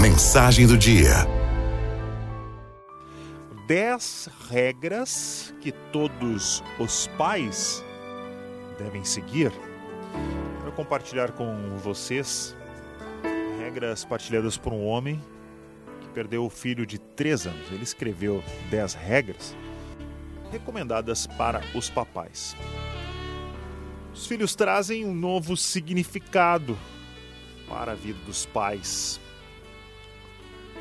Mensagem do dia. 10 regras que todos os pais devem seguir. Quero compartilhar com vocês regras partilhadas por um homem que perdeu o filho de 3 anos. Ele escreveu 10 regras recomendadas para os papais. Os filhos trazem um novo significado para a vida dos pais.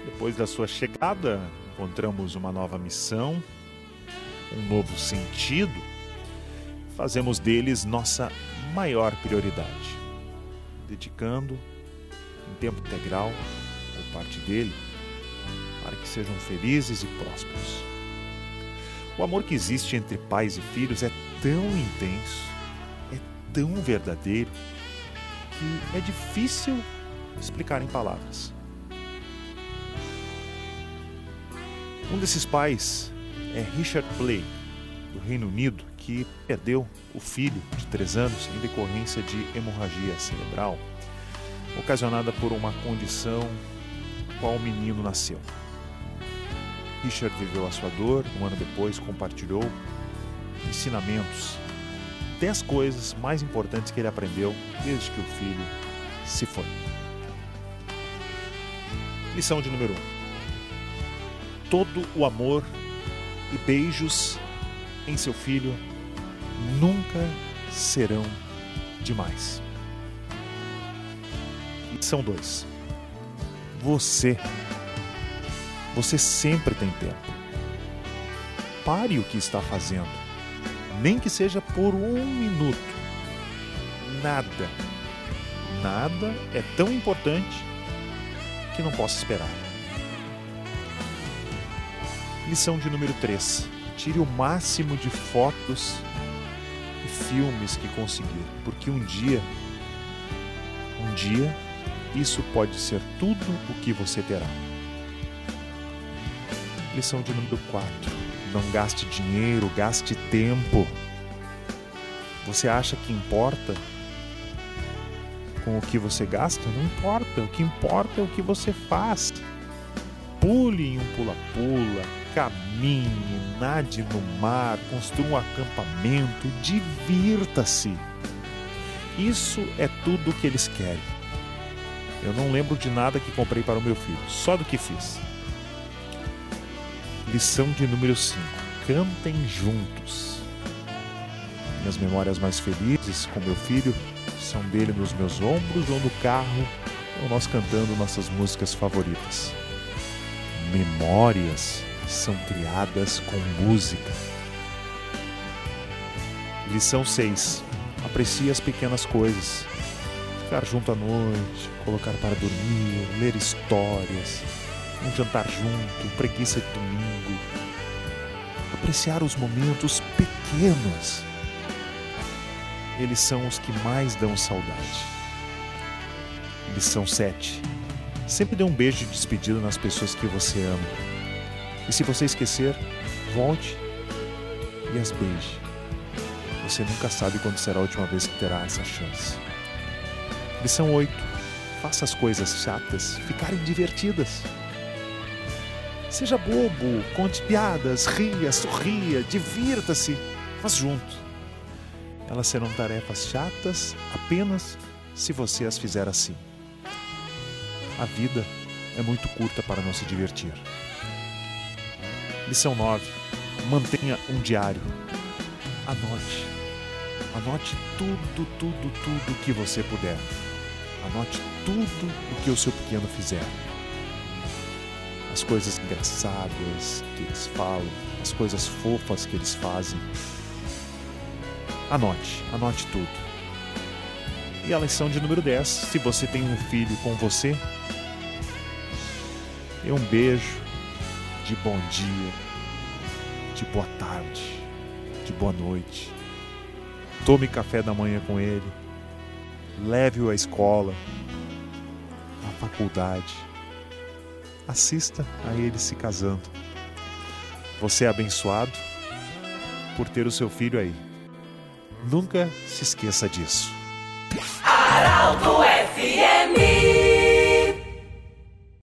Depois da sua chegada, encontramos uma nova missão, um novo sentido, fazemos deles nossa maior prioridade, dedicando em tempo integral ou parte dele para que sejam felizes e prósperos. O amor que existe entre pais e filhos é tão intenso, é tão verdadeiro, que é difícil explicar em palavras. Um desses pais é Richard Blake, do Reino Unido, que perdeu o filho de 3 anos em decorrência de hemorragia cerebral, ocasionada por uma condição qual o menino nasceu. Richard viveu a sua dor, um ano depois compartilhou ensinamentos, 10 coisas mais importantes que ele aprendeu desde que o filho se foi. Lição de número 1. Um. Todo o amor e beijos em seu filho nunca serão demais. Lição 2. Você você sempre tem tempo. Pare o que está fazendo, nem que seja por um minuto. Nada, nada é tão importante que não possa esperar. Lição de número 3. Tire o máximo de fotos e filmes que conseguir, porque um dia, um dia, isso pode ser tudo o que você terá. Lição de número 4. Não gaste dinheiro, gaste tempo. Você acha que importa com o que você gasta? Não importa. O que importa é o que você faz. Pule em um pula-pula, caminhe, nade no mar, construa um acampamento, divirta-se. Isso é tudo o que eles querem. Eu não lembro de nada que comprei para o meu filho, só do que fiz. Lição de número 5. Cantem juntos. Minhas memórias mais felizes com meu filho são dele nos meus ombros ou no carro, ou nós cantando nossas músicas favoritas. Memórias são criadas com música. Lição 6. Aprecie as pequenas coisas. Ficar junto à noite, colocar para dormir, ler histórias, um jantar junto, preguiça de domingo. Apreciar os momentos pequenos. Eles são os que mais dão saudade. Lição 7. Sempre dê um beijo de despedida nas pessoas que você ama. E se você esquecer, volte e as beije. Você nunca sabe quando será a última vez que terá essa chance. Lição 8. Faça as coisas chatas ficarem divertidas. Seja bobo, conte piadas, ria, sorria, divirta-se, mas junto. Elas serão tarefas chatas apenas se você as fizer assim. A vida é muito curta para não se divertir. Lição 9. Mantenha um diário. Anote. Anote tudo, tudo, tudo que você puder. Anote tudo o que o seu pequeno fizer as coisas engraçadas que eles falam, as coisas fofas que eles fazem. Anote, anote tudo. E a lição de número 10: se você tem um filho com você, dê um beijo de bom dia, de boa tarde, de boa noite. Tome café da manhã com ele, leve-o à escola, à faculdade assista a ele se casando. Você é abençoado por ter o seu filho aí. Nunca se esqueça disso. Araldo FMI